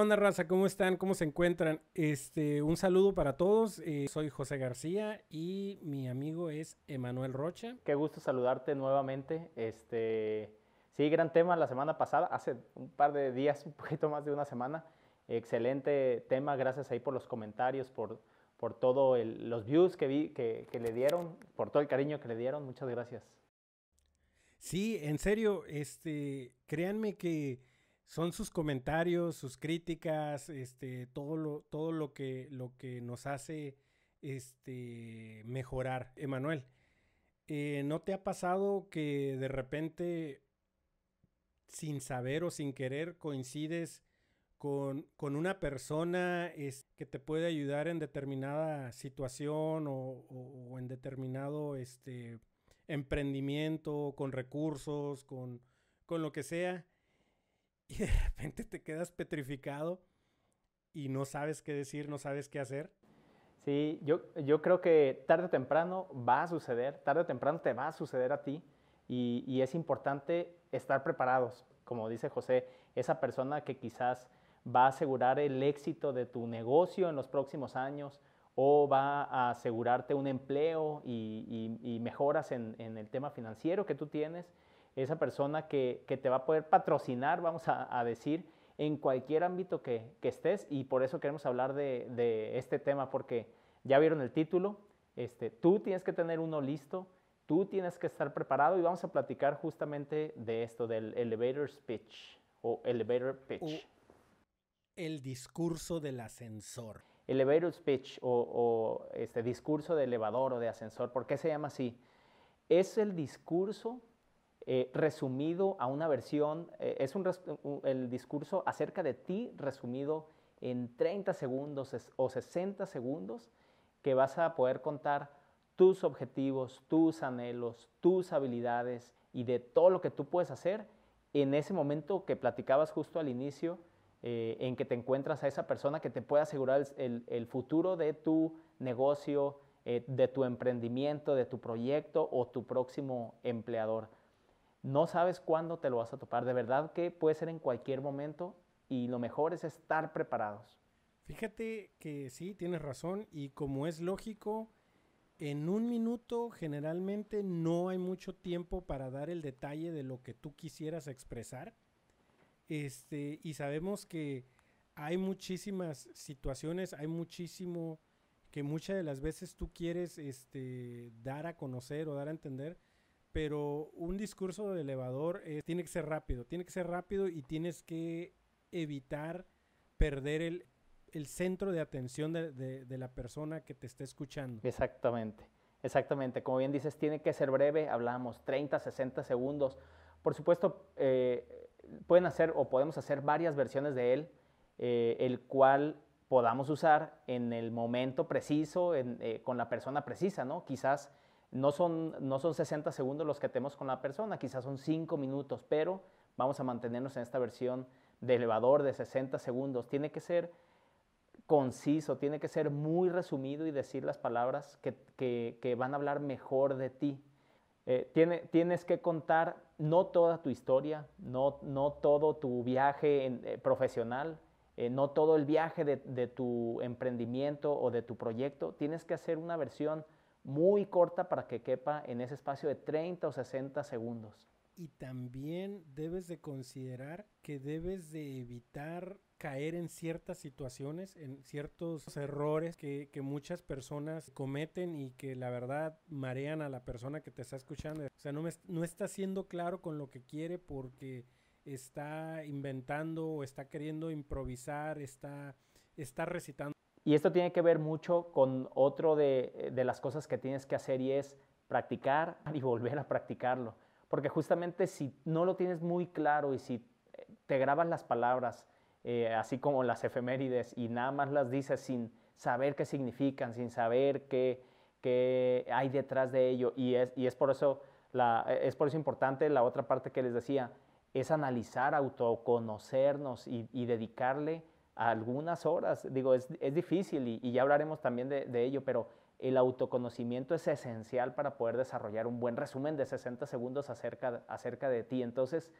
onda, raza? ¿Cómo están? ¿Cómo se encuentran? Este, un saludo para todos. Eh, soy José García y mi amigo es Emanuel Rocha. Qué gusto saludarte nuevamente. Este, sí, gran tema la semana pasada, hace un par de días, un poquito más de una semana. Excelente tema, gracias ahí por los comentarios, por, por todos los views que, vi, que, que le dieron, por todo el cariño que le dieron. Muchas gracias. Sí, en serio, este, créanme que son sus comentarios, sus críticas, este, todo lo, todo lo que, lo que nos hace este, mejorar. Emanuel, eh, ¿no te ha pasado que de repente, sin saber o sin querer, coincides con, una persona que te puede ayudar en determinada situación o, en determinado este, emprendimiento, con recursos, con, con lo que sea? y de repente te quedas petrificado y no sabes qué decir, no sabes qué hacer. Sí, yo, yo creo que tarde o temprano va a suceder, tarde o temprano te va a suceder a ti y, y es importante estar preparados, como dice José, esa persona que quizás va a asegurar el éxito de tu negocio en los próximos años o va a asegurarte un empleo y, y, mejoras en, en, el tema financiero que tú tienes esa persona que, te va a poder patrocinar, vamos a, decir, en cualquier ámbito que, estés y por eso queremos hablar de, este tema porque ya vieron el título, este, tú tienes que tener uno listo, tú tienes que estar preparado y vamos a platicar justamente de esto, del elevator speech o elevator pitch. el discurso del ascensor. Elevator speech o, este discurso de elevador o de ascensor, ¿por qué se llama así? Es el discurso eh, resumido a una versión, eh, es un, el discurso acerca de ti resumido en 30 segundos o 60 segundos que vas a poder contar tus objetivos, tus anhelos, tus habilidades y de todo lo que tú puedes hacer en ese momento que platicabas justo al inicio, eh, en que te encuentras a esa persona que te puede asegurar el, el futuro de tu negocio, de tu emprendimiento, de tu proyecto o tu próximo empleador. No sabes cuándo te lo vas a topar. De verdad que puede ser en cualquier momento y lo mejor es estar preparados. Fíjate que sí, tienes razón y como es lógico, en un minuto generalmente no hay mucho tiempo para dar el detalle de lo que tú quisieras expresar. Este, y sabemos que hay muchísimas situaciones, hay muchísimo que muchas de las veces tú quieres este, dar a conocer o dar a entender, pero un discurso de elevador eh, tiene que ser rápido, tiene que ser rápido y tienes que evitar perder el, centro de atención de, la persona que te está escuchando. Exactamente, exactamente. Como bien dices, tiene que ser breve, hablamos 30, 60 segundos. Por supuesto, eh, pueden hacer o podemos hacer varias versiones de él, eh, el cual podamos usar en el momento preciso, con la persona precisa, ¿no? Quizás no son, no son 60 segundos los que tenemos con la persona, quizás son 5 minutos, pero vamos a mantenernos en esta versión de elevador de 60 segundos. Tiene que ser conciso, tiene que ser muy resumido y decir las palabras que, van a hablar mejor de ti. Eh, tienes que contar no toda tu historia, no, no todo tu viaje eh, profesional, eh, no todo el viaje de, de, tu emprendimiento o de tu proyecto. Tienes que hacer una versión muy corta para que quepa en ese espacio de 30 o 60 segundos. Y también debes de considerar que debes de evitar caer en ciertas situaciones, en ciertos errores que, muchas personas cometen y que la verdad marean a la persona que te está escuchando. O sea, no, no está siendo claro con lo que quiere porque está inventando o está queriendo improvisar, está, está recitando y esto tiene que ver mucho con otro de, las cosas que tienes que hacer y es practicar y volver a practicarlo. Porque justamente si no lo tienes muy claro y si te grabas las palabras, eh, así como las efemérides, y nada más las dices sin saber qué significan, sin saber qué, hay detrás de ello, y es, y es, por eso es por eso importante la otra parte que les decía, es analizar, autoconocernos y dedicarle algunas horas. Digo, es, difícil y, ya hablaremos también de, ello, pero el autoconocimiento es esencial para poder desarrollar un buen resumen de 60 segundos acerca, acerca de ti. Entonces,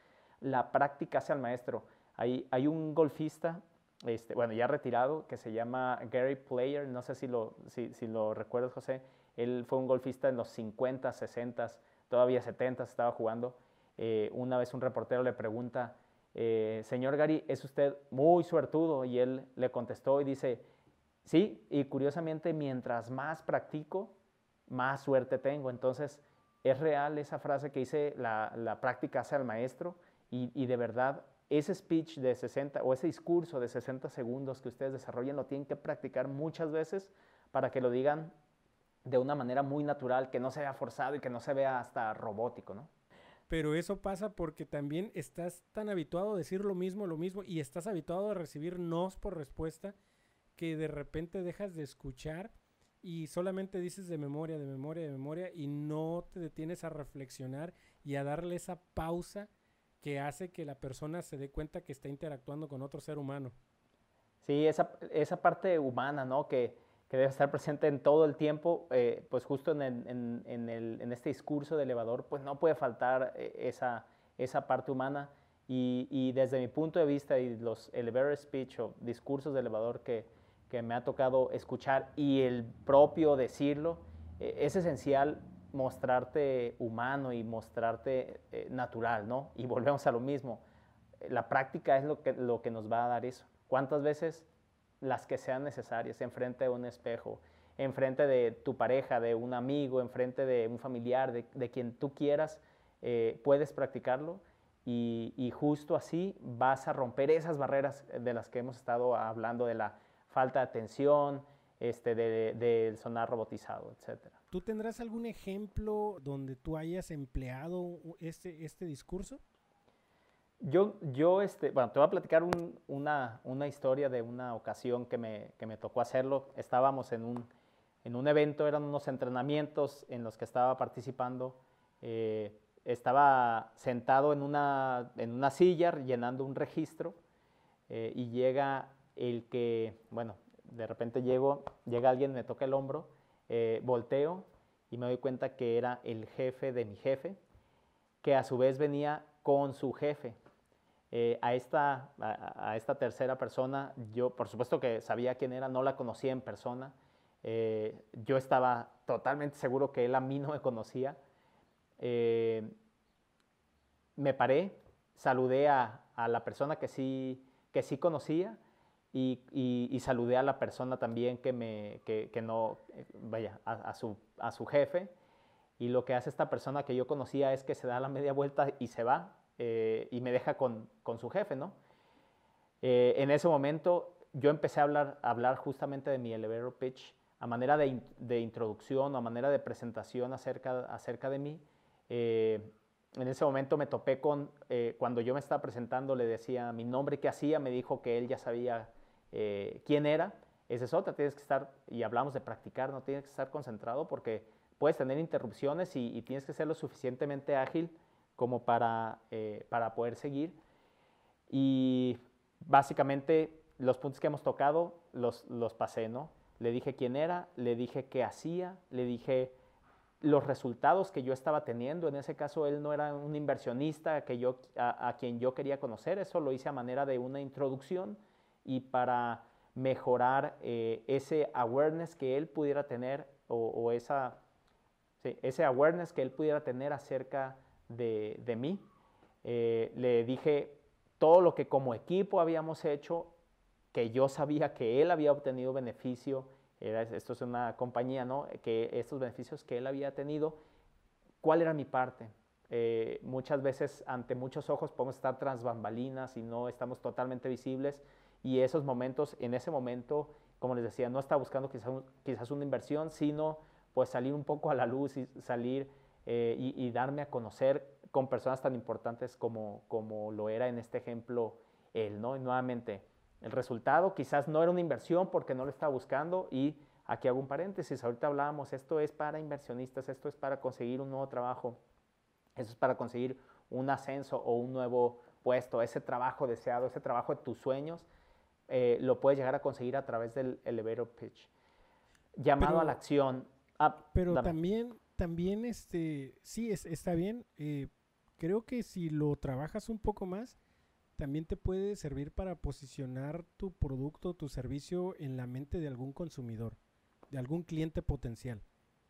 la práctica hace al maestro. Hay, hay un golfista este, bueno, ya retirado, que se llama Gary Player, no sé si lo, si, si lo recuerdas, José. Él fue un golfista en los 50, 60, todavía 70 estaba jugando. Eh, una vez un reportero le pregunta, eh, señor Gary, ¿es usted muy suertudo? Y él le contestó y dice, sí, y curiosamente mientras más practico, más suerte tengo. Entonces, es real esa frase que dice, la, práctica hace al maestro, y, y de verdad ese speech de 60 o ese discurso de 60 segundos que ustedes desarrollen lo tienen que practicar muchas veces para que lo digan de una manera muy natural, que no se vea forzado y que no se vea hasta robótico, ¿no? Pero eso pasa porque también estás tan habituado a decir lo mismo, lo mismo, y estás habituado a recibir nos por respuesta que de repente dejas de escuchar y solamente dices de memoria, de memoria, de memoria, y no te detienes a reflexionar y a darle esa pausa que hace que la persona se dé cuenta que está interactuando con otro ser humano. Sí, esa, esa parte humana, ¿no? Que, que debe estar presente en todo el tiempo, eh, pues justo en, en, en, el, en, este discurso de elevador, pues no puede faltar eh, esa, esa parte humana. Y, y, desde mi punto de vista y los elevator speech o discursos de elevador que, que me ha tocado escuchar y el propio decirlo, eh, es esencial mostrarte humano y mostrarte natural, ¿no? Y volvemos a lo mismo. La práctica es lo que, lo que nos va a dar eso. ¿Cuántas veces? Las que sean necesarias, enfrente de un espejo, enfrente de tu pareja, de un amigo, enfrente de un familiar, de, quien tú quieras, eh, puedes practicarlo y, justo así vas a romper esas barreras de las que hemos estado hablando, de la falta de atención, este, del de sonar robotizado, etcétera. ¿Tú tendrás algún ejemplo donde tú hayas empleado este, este discurso? Yo, yo este, bueno, te voy a platicar un, una, una, historia de una ocasión que me, que me tocó hacerlo. Estábamos en un, en un, evento, eran unos entrenamientos en los que estaba participando. Eh, estaba sentado en una, en una silla llenando un registro eh, y llega el que, bueno, de repente llego, llega alguien, me toca el hombro eh, volteo y me doy cuenta que era el jefe de mi jefe, que a su vez venía con su jefe. Eh, a, esta, a, esta tercera persona, yo por supuesto que sabía quién era, no la conocía en persona. Eh, yo estaba totalmente seguro que él a mí no me conocía. Eh, me paré, saludé a, a, la persona que sí, que sí conocía y, saludé a la persona también que, me, que, no, eh, vaya, a, su, a su jefe. Y lo que hace esta persona que yo conocía es que se da la media vuelta y se va eh, y me deja con, con su jefe, ¿no? Eh, en ese momento yo empecé a hablar, a hablar justamente de mi elevator pitch a manera de, de introducción, a manera de presentación acerca, acerca de mí. en ese momento me topé con, cuando yo me estaba presentando, le decía mi nombre, qué hacía, me dijo que él ya sabía eh, quién era, esa es otra, tienes que estar, y hablamos de practicar, no tienes que estar concentrado porque puedes tener interrupciones y, tienes que ser lo suficientemente ágil como para, eh, para poder seguir. Y básicamente los puntos que hemos tocado los, los pasé, ¿no? Le dije quién era, le dije qué hacía, le dije los resultados que yo estaba teniendo. En ese caso, él no era un inversionista que yo, a, quien yo quería conocer, eso lo hice a manera de una introducción y para mejorar eh, ese awareness que él pudiera tener o, esa, ese awareness que él pudiera tener acerca de, de mí. Eh, le dije todo lo que como equipo habíamos hecho, que yo sabía que él había obtenido beneficio, era, esto es una compañía, ¿no? Que estos beneficios que él había tenido, ¿cuál era mi parte? Eh, muchas veces ante muchos ojos podemos estar tras bambalinas y no estamos totalmente visibles y esos momentos, en ese momento, como les decía, no estaba buscando quizás, quizás una inversión, sino pues salir un poco a la luz y salir eh, y, darme a conocer con personas tan importantes como, como lo era en este ejemplo él, ¿no? Y nuevamente, el resultado quizás no era una inversión porque no lo estaba buscando y aquí hago un paréntesis, ahorita hablábamos, esto es para inversionistas, esto es para conseguir un nuevo trabajo, esto es para conseguir un ascenso o un nuevo puesto, ese trabajo deseado, ese trabajo de tus sueños, eh, lo puedes llegar a conseguir a través del elevator pitch. Llamado a la acción. Ah, pero también, también, este, sí, es, está bien. Eh, creo que si lo trabajas un poco más, también te puede servir para posicionar tu producto, tu servicio en la mente de algún consumidor, de algún cliente potencial.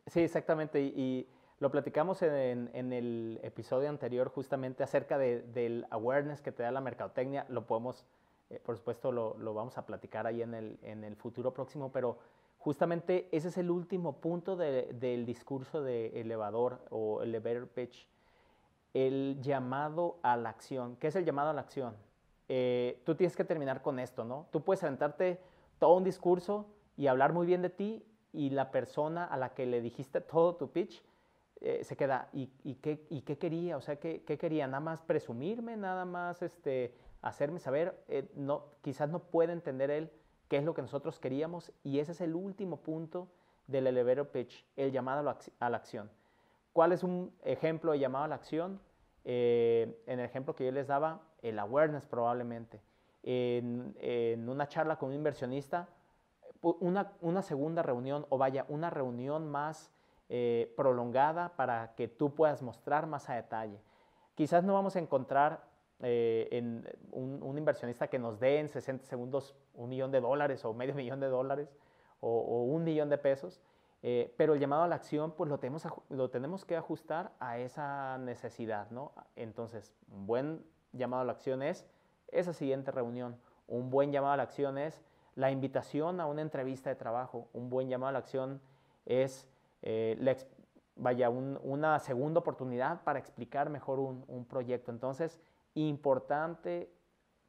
Sí, exactamente. Y, lo platicamos en, el episodio anterior justamente acerca del awareness que te da la mercadotecnia. Lo podemos, eh, por supuesto, lo, vamos a platicar ahí en el, en el futuro próximo, pero justamente ese es el último punto del discurso de elevador o elevator pitch el llamado a la acción. ¿Qué es el llamado a la acción? Eh, tú tienes que terminar con esto, ¿no? Tú puedes aventarte todo un discurso y hablar muy bien de ti y la persona a la que le dijiste todo tu pitch eh, se queda, ¿y, qué, ¿y, qué, quería? O sea, ¿qué, ¿qué, quería? ¿Nada más presumirme? ¿Nada más este, hacerme saber? Eh, no, quizás no puede entender él qué es lo que nosotros queríamos y ese es el último punto del elevator pitch, el llamado a la acción. ¿Cuál es un ejemplo de llamado a la acción? Eh, en el ejemplo que yo les daba, el awareness probablemente. En, una charla con un inversionista, una, segunda reunión o vaya, una reunión más eh, prolongada para que tú puedas mostrar más a detalle. Quizás no vamos a encontrar eh, en un, inversionista que nos dé en 60 segundos un millón de dólares o medio millón de dólares o un millón de pesos, eh, pero el llamado a la acción, pues lo tenemos, lo tenemos que ajustar a esa necesidad, ¿no? Entonces, un buen llamado a la acción es esa siguiente reunión. Un buen llamado a la acción es la invitación a una entrevista de trabajo. Un buen llamado a la acción es, eh, vaya, una segunda oportunidad para explicar mejor un, proyecto. Entonces, importante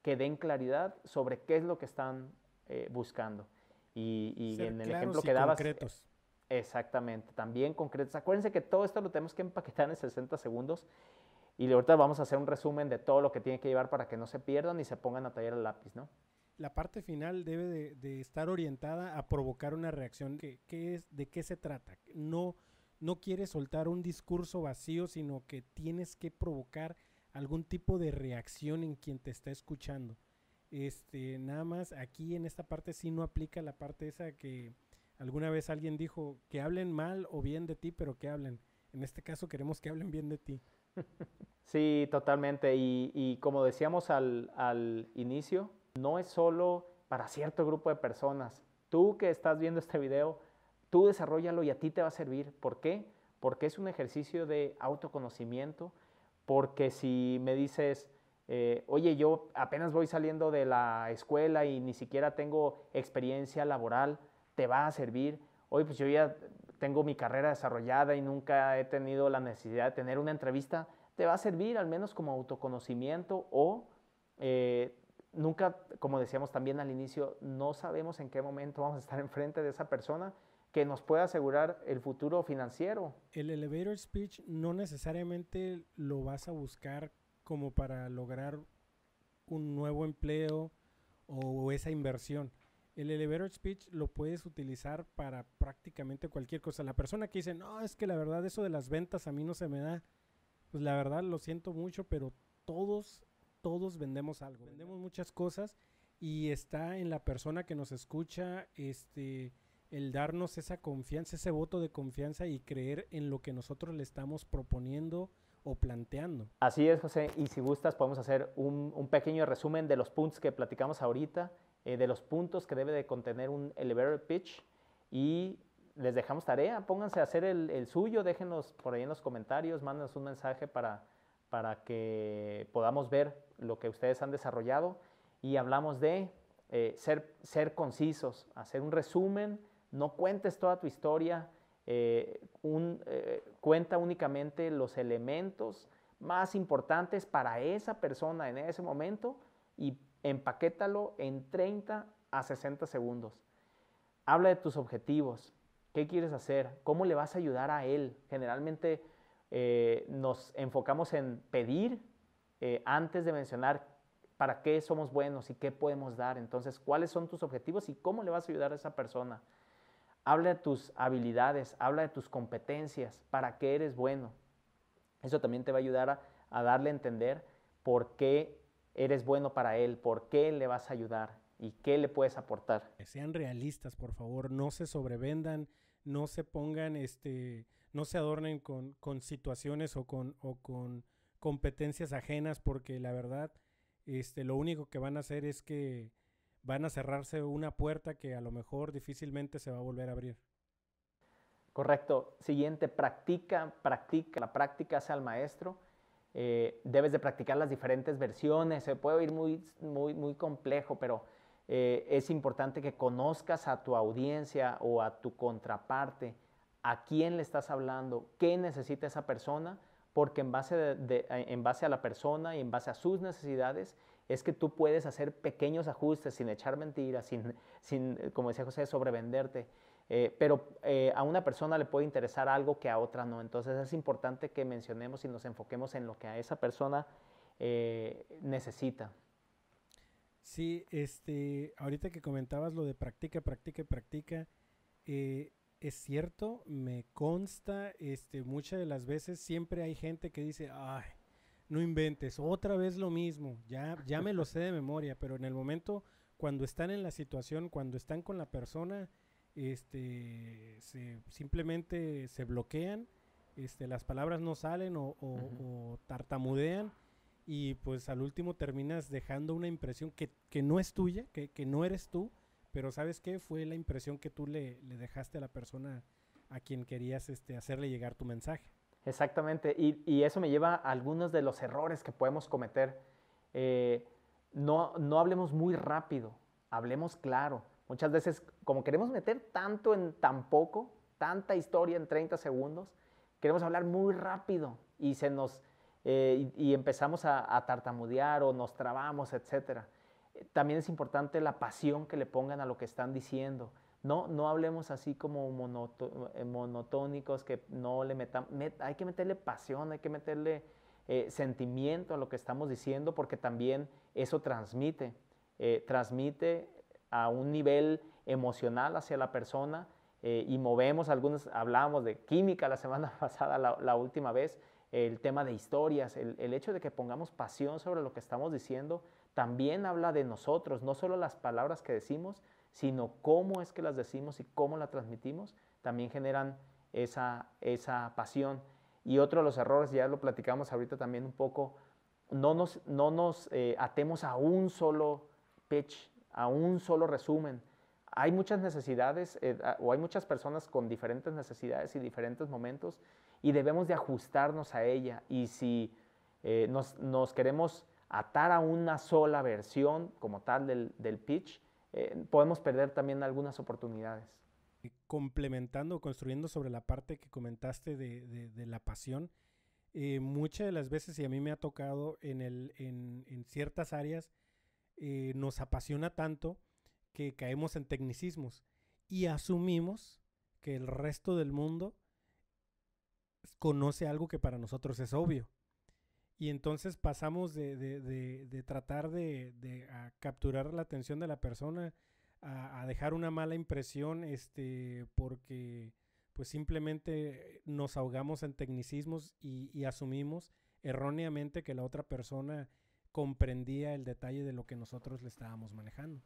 que den claridad sobre qué es lo que están eh, buscando. Y, en el ejemplo que dabas, Exactamente, también concretos. Acuérdense que todo esto lo tenemos que empaquetar en 60 segundos y ahorita vamos a hacer un resumen de todo lo que tiene que llevar para que no se pierdan y se pongan a tallar el lápiz, ¿no? La parte final debe de, estar orientada a provocar una reacción. ¿Qué, es, ¿De qué se trata? No, no quieres soltar un discurso vacío, sino que tienes que provocar algún tipo de reacción en quien te está escuchando. Este, nada más aquí en esta parte sí no aplica la parte esa que Alguna vez alguien dijo que hablen mal o bien de ti, pero que hablen. En este caso queremos que hablen bien de ti. Sí, totalmente. Y, como decíamos al, inicio, no es solo para cierto grupo de personas. Tú que estás viendo este video, tú desarrollalo y a ti te va a servir. ¿Por qué? Porque es un ejercicio de autoconocimiento. Porque si me dices, eh, oye, yo apenas voy saliendo de la escuela y ni siquiera tengo experiencia laboral, te va a servir. Hoy pues yo ya tengo mi carrera desarrollada y nunca he tenido la necesidad de tener una entrevista, te va a servir al menos como autoconocimiento o eh, nunca, como decíamos también al inicio, no sabemos en qué momento vamos a estar enfrente de esa persona que nos pueda asegurar el futuro financiero. El elevator speech no necesariamente lo vas a buscar como para lograr un nuevo empleo o esa inversión el elevator speech lo puedes utilizar para prácticamente cualquier cosa. La persona que dice, no, es que la verdad eso de las ventas a mí no se me da, pues la verdad lo siento mucho, pero todos, todos vendemos algo, vendemos muchas cosas y está en la persona que nos escucha, este, el darnos esa confianza, ese voto de confianza y creer en lo que nosotros le estamos proponiendo o planteando. Así es, José, y si gustas podemos hacer un, pequeño resumen de los puntos que platicamos ahorita eh, de los puntos que debe de contener un elevator pitch y les dejamos tarea, pónganse a hacer el, suyo, déjenos por ahí en los comentarios, mándenos un mensaje para, para que podamos ver lo que ustedes han desarrollado y hablamos de eh, ser, ser concisos, hacer un resumen, no cuentes toda tu historia, eh, cuenta únicamente los elementos más importantes para esa persona en ese momento y empaquétalo en 30 a 60 segundos. Habla de tus objetivos, qué quieres hacer, cómo le vas a ayudar a él. Generalmente eh, nos enfocamos en pedir eh, antes de mencionar para qué somos buenos y qué podemos dar. Entonces, cuáles son tus objetivos y cómo le vas a ayudar a esa persona. Habla de tus habilidades, habla de tus competencias, para qué eres bueno. Eso también te va a ayudar a, darle a entender por qué eres bueno para él, por qué le vas a ayudar y qué le puedes aportar. Sean realistas, por favor, no se sobrevendan, no se pongan, este, no se adornen con, situaciones o con, o con competencias ajenas, porque la verdad, este, lo único que van a hacer es que van a cerrarse una puerta que a lo mejor difícilmente se va a volver a abrir. Correcto. Siguiente, practica, practica. La práctica hace al maestro. Eh, debes de practicar las diferentes versiones. Se puede oír muy, muy, muy complejo, pero eh, es importante que conozcas a tu audiencia o a tu contraparte, a quién le estás hablando, qué necesita esa persona, porque en base, en base a la persona y en base a sus necesidades es que tú puedes hacer pequeños ajustes sin echar mentiras, sin, sin como decía José, sobrevenderte. Eh, pero eh, a una persona le puede interesar algo que a otra no. Entonces es importante que mencionemos y nos enfoquemos en lo que a esa persona necesita. Sí, este, ahorita que comentabas lo de practica, practica, practica, eh, es cierto, me consta, este, muchas de las veces siempre hay gente que dice, ay, no inventes, otra vez lo mismo, ya, ya me lo sé de memoria, pero en el momento cuando están en la situación, cuando están con la persona, este, se, simplemente se bloquean, este, las palabras no salen o tartamudean y pues al último terminas dejando una impresión que, no es tuya, que, no eres tú, pero ¿sabes qué? Fue la impresión que tú le, dejaste a la persona a quien querías este, hacerle llegar tu mensaje. Exactamente, y, eso me lleva a algunos de los errores que podemos cometer. Eh, no, hablemos muy rápido, hablemos claro. Muchas veces, como queremos meter tanto en tan poco, tanta historia en 30 segundos, queremos hablar muy rápido y se nos eh, y, empezamos a, tartamudear o nos trabamos, etc. También es importante la pasión que le pongan a lo que están diciendo. No, no hablemos así como eh, monotónicos, que no le metamos, hay que meterle pasión, hay que meterle eh, sentimiento a lo que estamos diciendo, porque también eso transmite, transmite a un nivel emocional hacia la persona y movemos algunos, hablábamos de química la semana pasada, la última vez, el tema de historias, el, hecho de que pongamos pasión sobre lo que estamos diciendo, también habla de nosotros, no solo las palabras que decimos, sino cómo es que las decimos y cómo la transmitimos, también generan esa, esa pasión. Y otro de los errores, ya lo platicamos ahorita también un poco, no nos, no nos eh, atemos a un solo pitch, a un solo resumen. Hay muchas necesidades eh, o hay muchas personas con diferentes necesidades y diferentes momentos y debemos de ajustarnos a ella. Y si eh, nos, queremos atar a una sola versión como tal del, pitch, eh, podemos perder también algunas oportunidades. Complementando, construyendo sobre la parte que comentaste de, la pasión, eh, muchas de las veces, y a mí me ha tocado en, el, en, en ciertas áreas, nos apasiona tanto que caemos en tecnicismos y asumimos que el resto del mundo conoce algo que para nosotros es obvio. Y entonces pasamos de, tratar de, capturar la atención de la persona a, dejar una mala impresión este, porque pues simplemente nos ahogamos en tecnicismos y, asumimos erróneamente que la otra persona comprendía el detalle de lo que nosotros le estábamos manejando.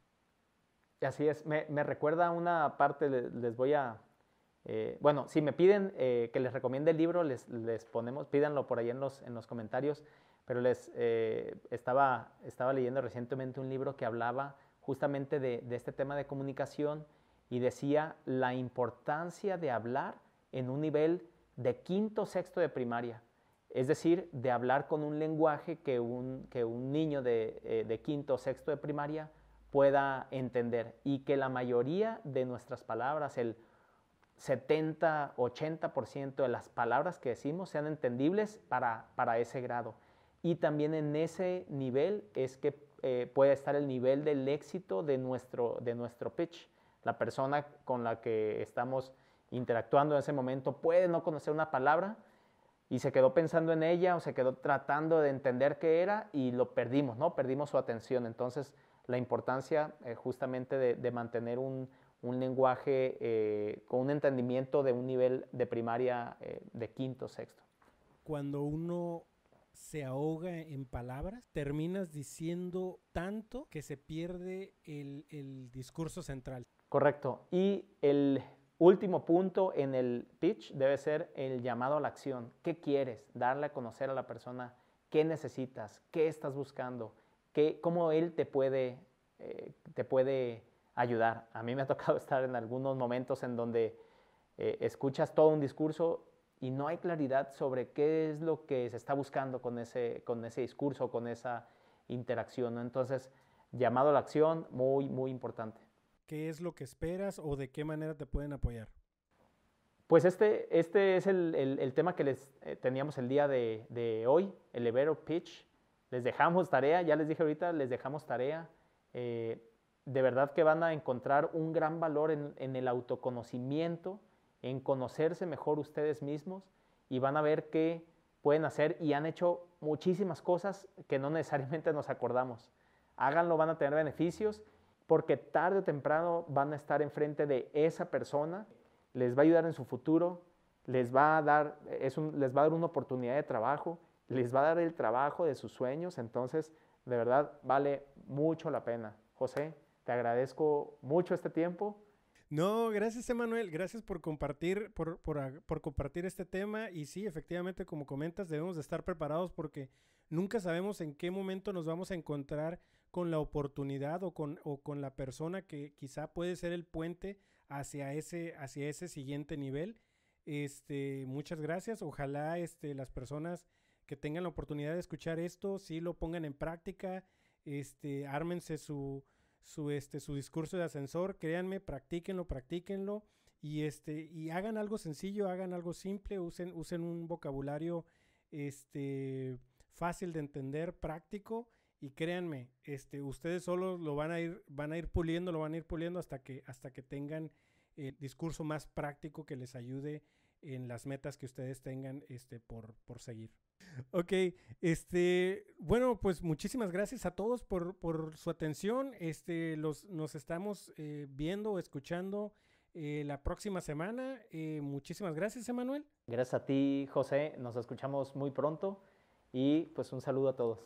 Así es, me, me recuerda una parte, les voy a eh, bueno, si me piden eh, que les recomiende el libro, les, les, ponemos, pídanlo por ahí en los, en los comentarios, pero les eh, estaba, estaba leyendo recientemente un libro que hablaba justamente de, de, este tema de comunicación y decía la importancia de hablar en un nivel de quinto, sexto de primaria. Es decir, de hablar con un lenguaje que un, que un niño de, de quinto sexto de primaria pueda entender y que la mayoría de nuestras palabras, el 70, 80% de las palabras que decimos sean entendibles para, para, ese grado. Y también en ese nivel es que eh, puede estar el nivel del éxito de nuestro, de nuestro pitch. La persona con la que estamos interactuando en ese momento puede no conocer una palabra y se quedó pensando en ella o se quedó tratando de entender qué era y lo perdimos, ¿no? Perdimos su atención. Entonces, la importancia eh, justamente de mantener un, un lenguaje eh, con un entendimiento de un nivel de primaria eh, de quinto, sexto. Cuando uno se ahoga en palabras, terminas diciendo tanto que se pierde el, el discurso central. Correcto. Y el último punto en el pitch debe ser el llamado a la acción. ¿Qué quieres? Darle a conocer a la persona qué necesitas, qué estás buscando, que, cómo él te puede, eh, te puede ayudar. A mí me ha tocado estar en algunos momentos en donde eh, escuchas todo un discurso y no hay claridad sobre qué es lo que se está buscando con ese, con ese discurso, con esa interacción. Entonces, llamado a la acción, muy, muy importante. ¿Qué es lo que esperas o de qué manera te pueden apoyar? Pues este, este es el, el, tema que les eh, teníamos el día de, de, hoy, el Evero Pitch. Les dejamos tarea, ya les dije ahorita, les dejamos tarea. Eh, de verdad que van a encontrar un gran valor en, el autoconocimiento, en conocerse mejor ustedes mismos y van a ver que pueden hacer y han hecho muchísimas cosas que no necesariamente nos acordamos. Háganlo, van a tener beneficios porque tarde o temprano van a estar enfrente de esa persona les va a ayudar en su futuro, les va a dar, es les va a dar una oportunidad de trabajo, les va a dar el trabajo de sus sueños, entonces de verdad vale mucho la pena. José, te agradezco mucho este tiempo. No, gracias Emanuel, gracias por compartir, por, por, por, compartir este tema y sí, efectivamente, como comentas, debemos de estar preparados porque nunca sabemos en qué momento nos vamos a encontrar con la oportunidad o con, o con la persona que quizá puede ser el puente hacia ese, hacia ese siguiente nivel. Este, muchas gracias. Ojalá este, las personas que tengan la oportunidad de escuchar esto, sí lo pongan en práctica, este, ármense su, su, este, su discurso de ascensor, créanme, practíquenlo, practíquenlo y, este, y hagan algo sencillo, hagan algo simple, usen, usen un vocabulario este, fácil de entender, práctico y créanme, este, ustedes solos lo van a ir, van a ir puliendo, lo van a ir puliendo hasta que, hasta que tengan el discurso más práctico que les ayude en las metas que ustedes tengan este, por, por seguir. Ok, este, bueno, pues muchísimas gracias a todos por, por su atención. Este, los, nos estamos eh, viendo o escuchando eh, la próxima semana. Eh, muchísimas gracias, Emanuel. Gracias a ti, José. Nos escuchamos muy pronto y pues un saludo a todos.